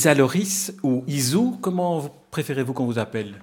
Isaloris ou Isou, comment préférez-vous qu'on vous appelle?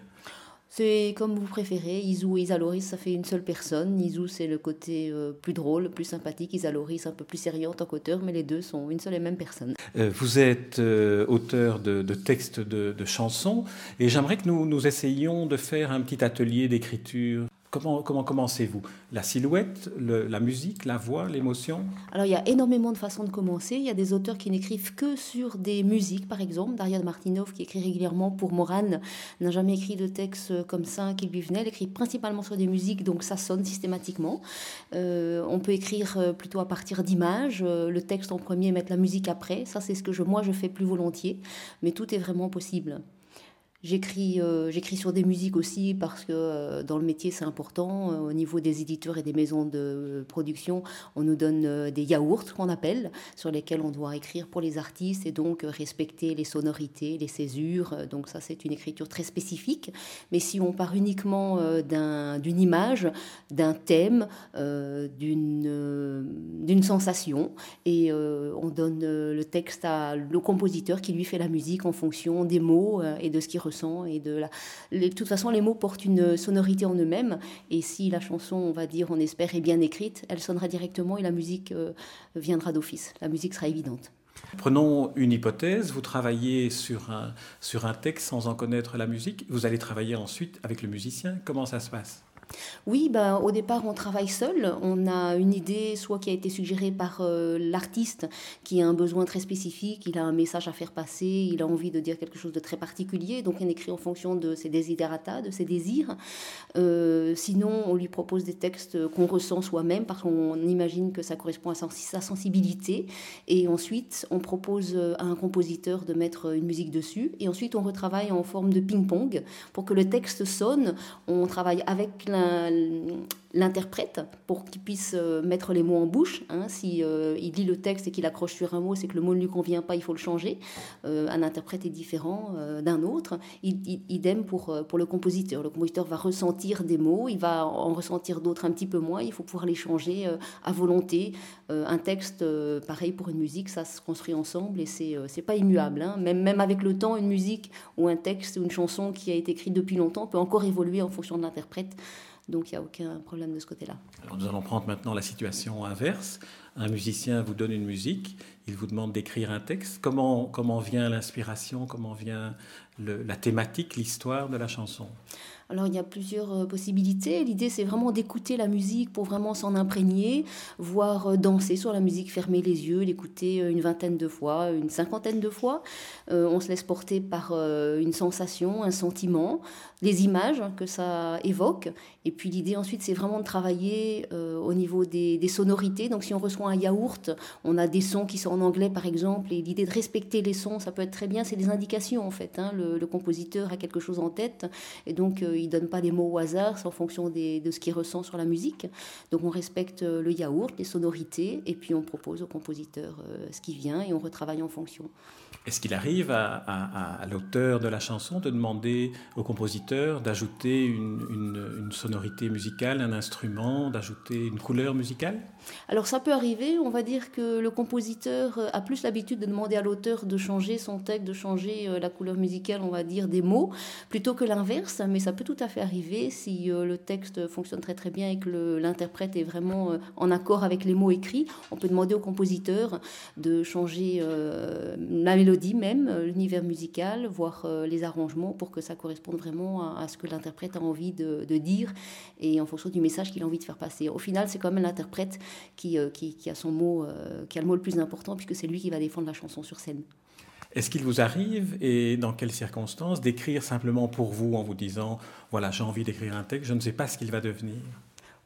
C'est comme vous préférez. Isou et Isaloris, ça fait une seule personne. Isou, c'est le côté euh, plus drôle, plus sympathique. Isaloris, un peu plus sérieux en tant qu'auteur, mais les deux sont une seule et même personne. Euh, vous êtes euh, auteur de, textes de, de, chansons et j'aimerais que nous, nous essayions de faire un petit atelier d'écriture Comment, commencez-vous? La silhouette, la musique, la voix, l'émotion? Alors il y a énormément de façons de commencer. Il y a des auteurs qui n'écrivent que sur des musiques, par exemple. Daria Martinov, qui écrit régulièrement pour Morane, n'a jamais écrit de texte comme ça qui lui venait. Elle écrit principalement sur des musiques, donc ça sonne systématiquement. Euh, on peut écrire euh, plutôt à partir d'images, euh, le texte en premier, mettre la musique après. Ça, c'est ce que moi je fais plus volontiers, mais tout est vraiment possible. J'écris, euh, j'écris sur des musiques aussi parce que euh, dans le métier c'est important. Euh, au niveau des éditeurs et des maisons de production, on nous donne des yaourts qu'on appelle, sur lesquels on doit écrire pour les artistes et donc respecter les sonorités, les césures. Donc ça c'est une écriture très spécifique. Mais si on part uniquement d'un, d'une image, d'un thème, d'une, d'une sensation, et on donne le texte à le compositeur qui lui fait la musique en fonction des mots et de ce qu'il ressent et de la. de toute façon, les mots portent une sonorité en eux-mêmes. Et si la chanson, on va dire, on espère, est bien écrite, elle sonnera directement et la musique euh, viendra d'office. La musique sera évidente. Prenons une hypothèse, vous travaillez sur un, sur un texte sans en connaître la musique, vous allez travailler ensuite avec le musicien, comment ça se passe? Oui, ben, au départ, on travaille seul. On a une idée, soit qui a été suggérée par euh, l'artiste, qui a un besoin très spécifique, il a un message à faire passer, il a envie de dire quelque chose de très particulier, donc on écrit en fonction de ses desiderata, de ses désirs. Euh, sinon, on lui propose des textes qu'on ressent soi-même, parce qu'on imagine que ça correspond à sa sensibilité. Et ensuite, on propose euh, à un compositeur de mettre une musique dessus. Et ensuite, on retravaille en forme de ping-pong pour que le texte sonne. On travaille avec l'interprète pour qu'il puisse euh, mettre les mots en bouche. Hein. Si euh, il lit le texte et qu'il accroche sur un mot, c'est que le mot ne lui convient pas, il faut le changer. Euh, un interprète est différent d'un autre. idem pour, pour le compositeur. Le compositeur va ressentir des mots, il va en ressentir d'autres un petit peu moins. Il faut pouvoir les changer à volonté. un texte, pareil pour une musique, ça se construit ensemble et c'est c'est pas immuable. Hein. Même, même avec le temps, une musique ou un texte ou une chanson qui a été écrite depuis longtemps peut encore évoluer en fonction de l'interprète. Donc il n'y a aucun problème de ce côté-là. Alors nous allons prendre maintenant la situation inverse. Un musicien vous donne une musique, il vous demande d'écrire un texte. Comment, comment vient l'inspiration Comment vient la thématique, l'histoire de la chanson? Alors il y a plusieurs euh, possibilités. L'idée c'est vraiment d'écouter la musique pour vraiment s'en imprégner, voir euh, danser sur la musique, fermer les yeux, l'écouter euh, une vingtaine de fois, une cinquantaine de fois. on se laisse porter par une sensation, un sentiment, les images que ça évoque. Et puis l'idée ensuite c'est vraiment de travailler au niveau des, sonorités. Donc si on reçoit un yaourt, on a des sons qui sont en anglais par exemple, et l'idée de respecter les sons, ça peut être très bien, c'est des indications en fait. Hein. Le, le, compositeur a quelque chose en tête, et donc il donne pas les mots au hasard, c'est en fonction de ce qu'il ressent sur la musique. Donc on respecte euh, le yaourt, les sonorités, et puis on propose au compositeur euh, ce qui vient et on retravaille en fonction. Est-ce qu'il arrive à, l'auteur de la chanson de demander au compositeur d'ajouter une, sonorité musicale, un instrument, d'ajouter une couleur musicale? Alors ça peut arriver, on va dire que le compositeur a plus l'habitude de demander à l'auteur de changer son texte, de changer euh, la couleur musicale, on va dire, des mots, plutôt que l'inverse, mais ça peut tout à fait arriver si euh, le texte fonctionne très très bien et que l'interprète est vraiment euh, en accord avec les mots écrits. On peut demander au compositeur de changer la mélodie même, euh, l'univers musical, voire euh, les arrangements pour que ça corresponde vraiment à, ce que l'interprète a envie de, dire et en fonction du message qu'il a envie de faire passer. Au final, c'est quand même l'interprète euh, qui, qui, a son mot, qui a le mot le plus important puisque c'est lui qui va défendre la chanson sur scène. Est-ce qu'il vous arrive, et dans quelles circonstances, d'écrire simplement pour vous en vous disant, voilà, j'ai envie d'écrire un texte, je ne sais pas ce qu'il va devenir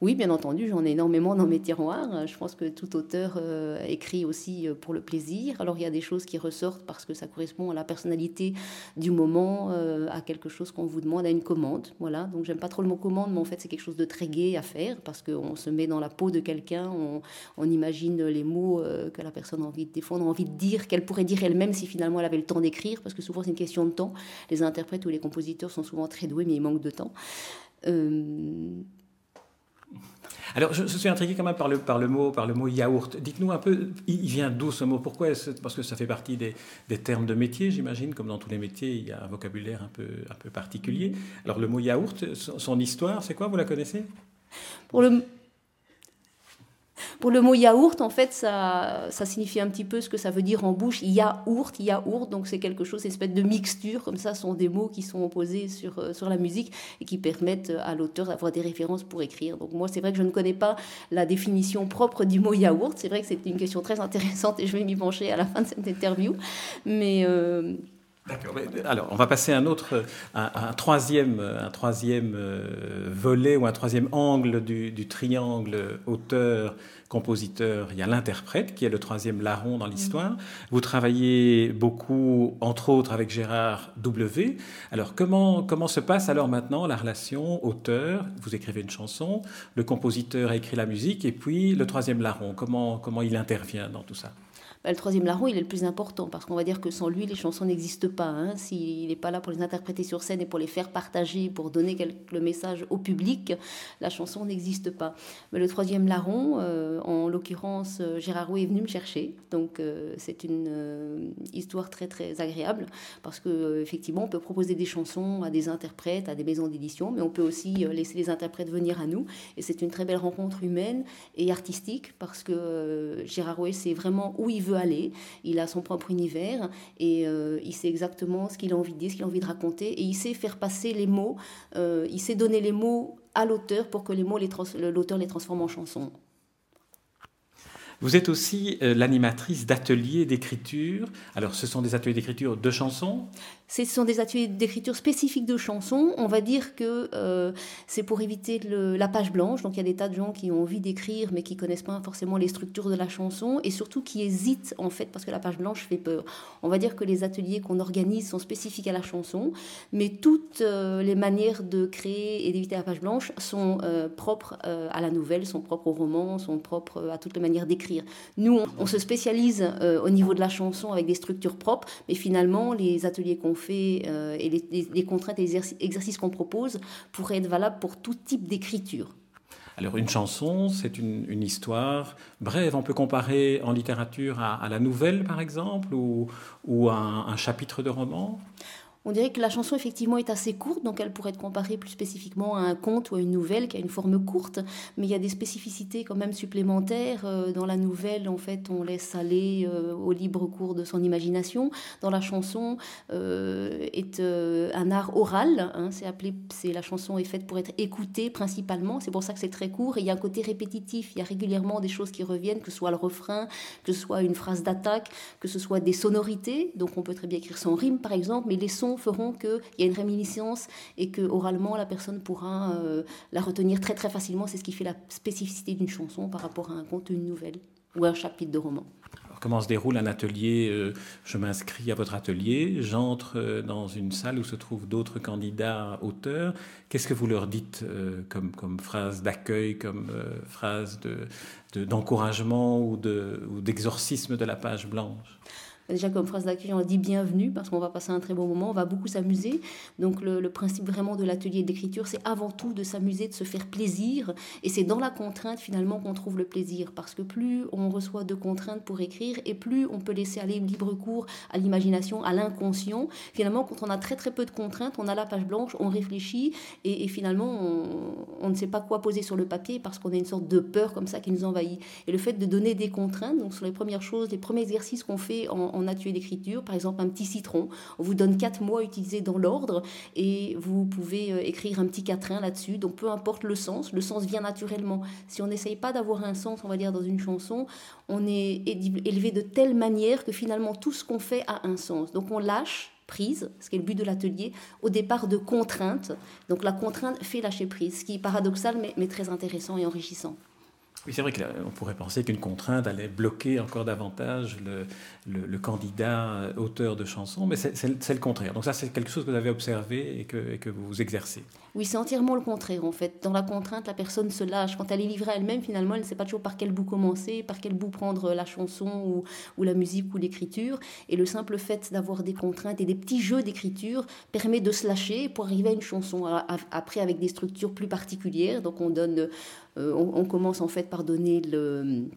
oui, bien entendu, j'en ai énormément dans mes tiroirs. Je pense que tout auteur euh, écrit aussi euh, pour le plaisir. Alors il y a des choses qui ressortent parce que ça correspond à la personnalité du moment, euh, à quelque chose qu'on vous demande, à une commande. Voilà, donc j'aime pas trop le mot commande, mais en fait c'est quelque chose de très gai à faire parce qu'on se met dans la peau de quelqu'un, on, imagine les mots que la personne a envie de défendre, envie de dire, qu'elle pourrait dire elle-même si finalement elle avait le temps d'écrire, parce que souvent c'est une question de temps. Les interprètes ou les compositeurs sont souvent très doués, mais ils manquent de temps. Alors, je, suis intrigué quand même par le, par le, mot, par le mot yaourt. Dites-nous un peu, il, vient d'où ce mot? Pourquoi Parce que ça fait partie des, des termes de métier, j'imagine. Comme dans tous les métiers, il y a un vocabulaire un peu, un peu particulier. Alors, le mot yaourt, son histoire, c'est quoi? Vous la connaissez? Pour le mot yaourt, en fait, ça, ça signifie un petit peu ce que ça veut dire en bouche. Yaourt, yaourt, donc c'est quelque chose, une espèce de mixture, comme ça, sont des mots qui sont opposés sur, euh, sur la musique et qui permettent à l'auteur d'avoir des références pour écrire. Donc moi, c'est vrai que je ne connais pas la définition propre du mot yaourt. C'est vrai que c'est une question très intéressante et je vais m'y pencher à la fin de cette interview. Mais. Euh, D'accord. Alors, on va passer à un autre, un, troisième, un troisième euh, volet ou un troisième angle du, du triangle auteur, compositeur, il y a l'interprète qui est le troisième larron dans l'histoire. Vous travaillez beaucoup, entre autres, avec Gérard W. Alors comment, comment se passe alors maintenant la relation auteur? Vous écrivez une chanson, le compositeur a écrit la musique, et puis le troisième larron, comment, comment il intervient dans tout ça? Bah, le troisième larron, il est le plus important, parce qu'on va dire que sans lui, les chansons n'existent pas. Hein. S'il n'est pas là pour les interpréter sur scène et pour les faire partager, pour donner le message au public, la chanson n'existe pas. Mais le troisième larron, euh, en l'occurrence, euh, Gérard Roux est venu me chercher. Donc euh, c'est une histoire très très agréable, parce que effectivement, on peut proposer des chansons à des interprètes, à des maisons d'édition, mais on peut aussi laisser les interprètes venir à nous. Et c'est une très belle rencontre humaine et artistique, parce que Gérard Roux, c'est vraiment où il veut aller. Il a son propre univers et euh, il sait exactement ce qu'il a envie de dire, ce qu'il a envie de raconter et il sait faire passer les mots. Euh, il sait donner les mots à l'auteur pour que les mots, l'auteur les transforme en chansons. Vous êtes aussi euh, l'animatrice d'ateliers d'écriture. Alors, ce sont des ateliers d'écriture de chansons? Ce sont des ateliers d'écriture spécifiques de chansons. On va dire que euh, c'est pour éviter la page blanche. Donc il y a des tas de gens qui ont envie d'écrire, mais qui connaissent pas forcément les structures de la chanson, et surtout qui hésitent en fait parce que la page blanche fait peur. On va dire que les ateliers qu'on organise sont spécifiques à la chanson, mais toutes euh, les manières de créer et d'éviter la page blanche sont propres à la nouvelle, sont propres au roman, sont propres à toutes les manières d'écrire. Nous, on, se spécialise au niveau de la chanson avec des structures propres, mais finalement les ateliers qu'on fait euh, et les, contraintes et les exercices qu'on propose pourraient être valables pour tout type d'écriture. Alors une chanson, c'est une, histoire brève. On peut comparer en littérature à, la nouvelle, par exemple, ou, ou à un chapitre de roman? On dirait que la chanson effectivement est assez courte, donc elle pourrait être comparée plus spécifiquement à un conte ou à une nouvelle qui a une forme courte, mais il y a des spécificités quand même supplémentaires. Euh, dans la nouvelle, en fait, on laisse aller euh, au libre cours de son imagination. Dans la chanson, euh, est un art oral. Hein, c'est appelé, c'est la chanson est faite pour être écoutée principalement. C'est pour ça que c'est très court. Et il y a un côté répétitif. Il y a régulièrement des choses qui reviennent, que ce soit le refrain, que ce soit une phrase d'attaque, que ce soit des sonorités. Donc on peut très bien écrire sans rime, par exemple, mais les sons feront qu'il y a une réminiscence et que oralement la personne pourra euh, la retenir très très facilement. C'est ce qui fait la spécificité d'une chanson par rapport à un conte, une nouvelle ou un chapitre de roman. comment se déroule un atelier euh, Je m'inscris à votre atelier, j'entre euh, dans une salle où se trouvent d'autres candidats auteurs. Qu'est-ce que vous leur dites comme, comme phrase d'accueil, comme phrase d'encouragement de, ou d'exorcisme de la page blanche? Déjà, comme phrase d'accueil, on dit bienvenue parce qu'on va passer un très bon moment, on va beaucoup s'amuser. Donc, le, principe vraiment de l'atelier d'écriture, c'est avant tout de s'amuser, de se faire plaisir. Et c'est dans la contrainte finalement qu'on trouve le plaisir. Parce que plus on reçoit de contraintes pour écrire et plus on peut laisser aller libre cours à l'imagination, à l'inconscient. Finalement, quand on a très très peu de contraintes, on a la page blanche, on réfléchit et, finalement, on, ne sait pas quoi poser sur le papier parce qu'on a une sorte de peur comme ça qui nous envahit. Et le fait de donner des contraintes, donc sur les premières choses, les premiers exercices qu'on fait en en atelier d'écriture, par exemple un petit citron. On vous donne quatre mots à utiliser dans l'ordre et vous pouvez euh, écrire un petit quatrain là-dessus. Donc peu importe le sens, le sens vient naturellement. Si on n'essaye pas d'avoir un sens, on va dire, dans une chanson, on est élevé de telle manière que finalement tout ce qu'on fait a un sens. Donc on lâche prise, ce qui est le but de l'atelier, au départ de contrainte. Donc la contrainte fait lâcher prise, ce qui est paradoxal mais très intéressant et enrichissant. Oui, c'est vrai qu'on pourrait penser qu'une contrainte allait bloquer encore davantage le, candidat euh, auteur de chansons, mais c'est le contraire. Donc ça, c'est quelque chose que vous avez observé et que, et que vous exercez. Oui, c'est entièrement le contraire en fait. Dans la contrainte, la personne se lâche. Quand elle est livrée elle-même, finalement, elle ne sait pas toujours par quel bout commencer, par quel bout prendre la chanson ou, ou la musique ou l'écriture. Et le simple fait d'avoir des contraintes et des petits jeux d'écriture permet de se lâcher pour arriver à une chanson. Après, avec des structures plus particulières, donc on donne on, commence en fait par donner le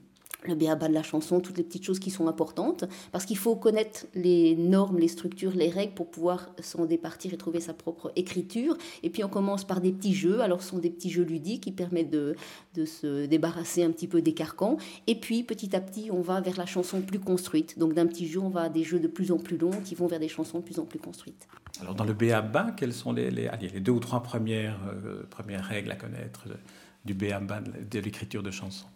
le béaba de la chanson, toutes les petites choses qui sont importantes, parce qu'il faut connaître les normes, les structures, les règles pour pouvoir s'en départir et trouver sa propre écriture. Et puis on commence par des petits jeux, alors ce sont des petits jeux ludiques qui permettent de, de se débarrasser un petit peu des carcans. Et puis petit à petit, on va vers la chanson plus construite. Donc d'un petit jeu, on va à des jeux de plus en plus longs qui vont vers des chansons de plus en plus construites. Alors dans le béaba, quelles sont les, les, deux ou trois premières, euh, premières règles à connaître? Du béaba de l'écriture de chansons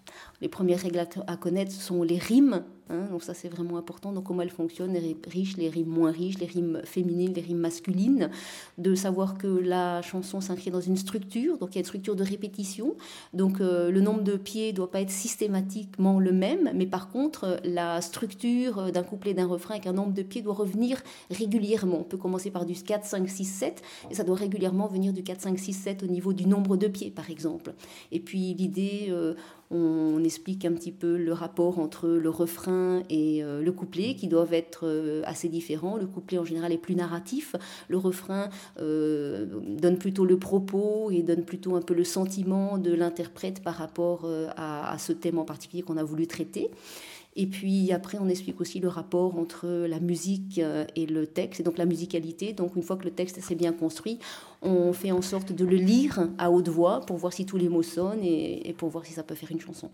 les premières règles à, connaître sont les rimes. Hein, donc ça c'est vraiment important. Donc comment elles fonctionnent, les rimes riches, les rimes moins riches, les rimes féminines, les rimes masculines. De savoir que la chanson s'inscrit dans une structure. Donc il y a une structure de répétition. Donc euh, le nombre de pieds doit pas être systématiquement le même. Mais par contre la structure d'un couplet, d'un refrain avec un nombre de pieds doit revenir régulièrement. On peut commencer par du 4, 5, 6, 7. Et ça doit régulièrement venir du 4, 5, 6, 7 au niveau du nombre de pieds par exemple. Et puis l'idée... Euh, on explique un petit peu le rapport entre le refrain et euh, le couplet qui doivent être euh, assez différents. Le couplet en général est plus narratif, le refrain euh, donne plutôt le propos et donne plutôt un peu le sentiment de l'interprète par rapport à, ce thème en particulier qu'on a voulu traiter. Et puis après, on explique aussi le rapport entre la musique et le texte, et donc la musicalité. Donc une fois que le texte s'est bien construit, on fait en sorte de le lire à haute voix pour voir si tous les mots sonnent et, pour voir si ça peut faire une chanson.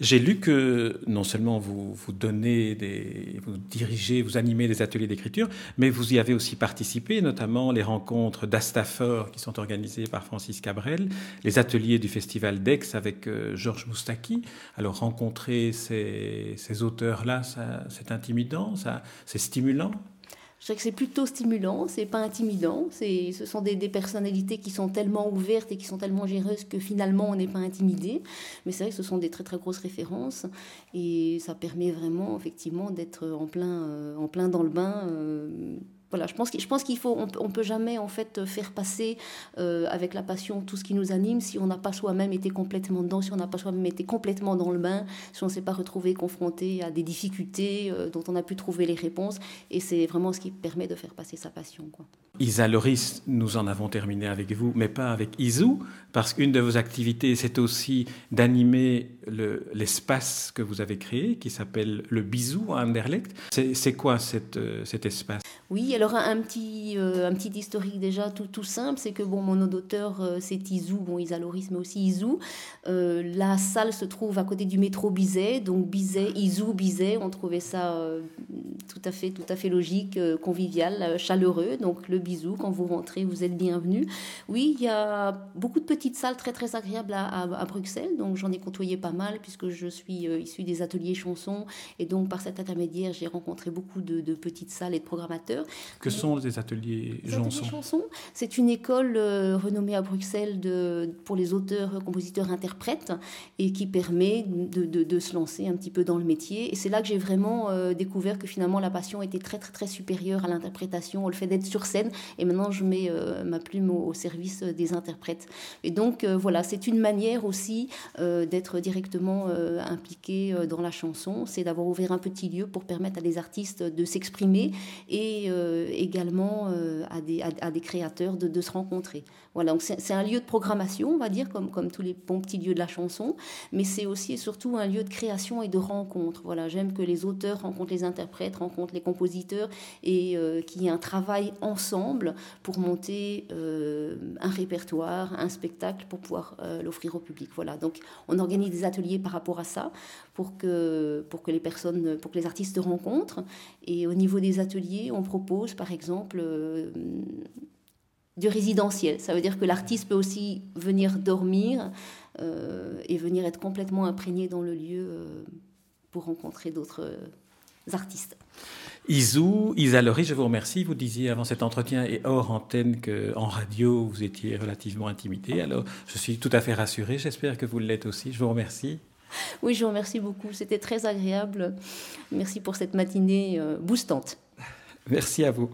J'ai lu que non seulement vous, vous donnez des, vous dirigez, vous animez des ateliers d'écriture, mais vous y avez aussi participé, notamment les rencontres d'Astafor qui sont organisées par Francis Cabrel, les ateliers du Festival d'Aix avec euh, Georges Moustaki. Alors rencontrer ces, ces auteurs-là, c'est intimidant, c'est stimulant? Dirais que c'est plutôt stimulant, c'est pas intimidant. C'est, ce sont des, personnalités qui sont tellement ouvertes et qui sont tellement généreuses que finalement on n'est pas intimidé. Mais c'est vrai que ce sont des très très grosses références et ça permet vraiment effectivement d'être en plein, euh, en plein dans le bain. Euh, voilà, je pense, je pense qu'il faut, on, peut jamais en fait faire passer euh, avec la passion tout ce qui nous anime si on n'a pas soi-même été complètement dedans, si on n'a pas soi-même été complètement dans le bain, si on ne s'est pas retrouvé confronté à des difficultés euh, dont on a pu trouver les réponses. Et c'est vraiment ce qui permet de faire passer sa passion. Quoi. Isa Loris, nous en avons terminé avec vous, mais pas avec Isou, parce qu'une de vos activités, c'est aussi d'animer l'espace que vous avez créé, qui s'appelle le Bisou à Anderlecht. C'est quoi cette, euh, cet espace? Oui, alors un, petit, euh, un petit historique déjà tout, tout simple, c'est que bon, mon nom d'auteur, euh, c'est Isou, bon, Isa Loris, mais aussi Isou. la salle se trouve à côté du métro Bizet, donc Bizet, Isou, Bizet, on trouvait ça tout à fait, tout à fait logique, convivial, chaleureux, donc le bisous. Quand vous rentrez, vous êtes bienvenue. Oui, il y a beaucoup de petites salles très très agréables à, Bruxelles. Donc j'en ai côtoyé pas mal puisque je suis euh, issue des ateliers chansons. Et donc par cet intermédiaire, j'ai rencontré beaucoup de, petites salles et de programmateurs. Que sont les ateliers chansons C'est une école euh, renommée à Bruxelles de, pour les auteurs, compositeurs, interprètes et qui permet de, de, se lancer un petit peu dans le métier. Et c'est là que j'ai vraiment euh, découvert que finalement la passion était très très très supérieure à l'interprétation, au fait d'être sur scène et maintenant je mets euh, ma plume au, service des interprètes. Et donc voilà, c'est une manière aussi d'être directement impliqué dans la chanson, c'est d'avoir ouvert un petit lieu pour permettre à des artistes de s'exprimer et également à des, à, des, créateurs de, se rencontrer. Voilà, donc c'est un lieu de programmation, on va dire, comme, comme tous les bons petits lieux de la chanson, mais c'est aussi et surtout un lieu de création et de rencontre. Voilà, j'aime que les auteurs rencontrent les interprètes, rencontrent les compositeurs et qu'il y ait un travail ensemble pour monter euh, un répertoire, un spectacle pour pouvoir euh, l'offrir au public. Voilà. Donc on organise des ateliers par rapport à ça pour que, pour que les personnes, pour que les artistes rencontrent. Et au niveau des ateliers, on propose par exemple euh, du résidentiel. Ça veut dire que l'artiste peut aussi venir dormir et venir être complètement imprégné dans le lieu pour rencontrer d'autres artistes. Isou, Isa je vous remercie. Vous disiez avant cet entretien et hors antenne qu'en radio, vous étiez relativement intimidée. Alors, je suis tout à fait rassuré. J'espère que vous l'êtes aussi. Je vous remercie. Oui, je vous remercie beaucoup. C'était très agréable. Merci pour cette matinée euh, boostante. Merci à vous.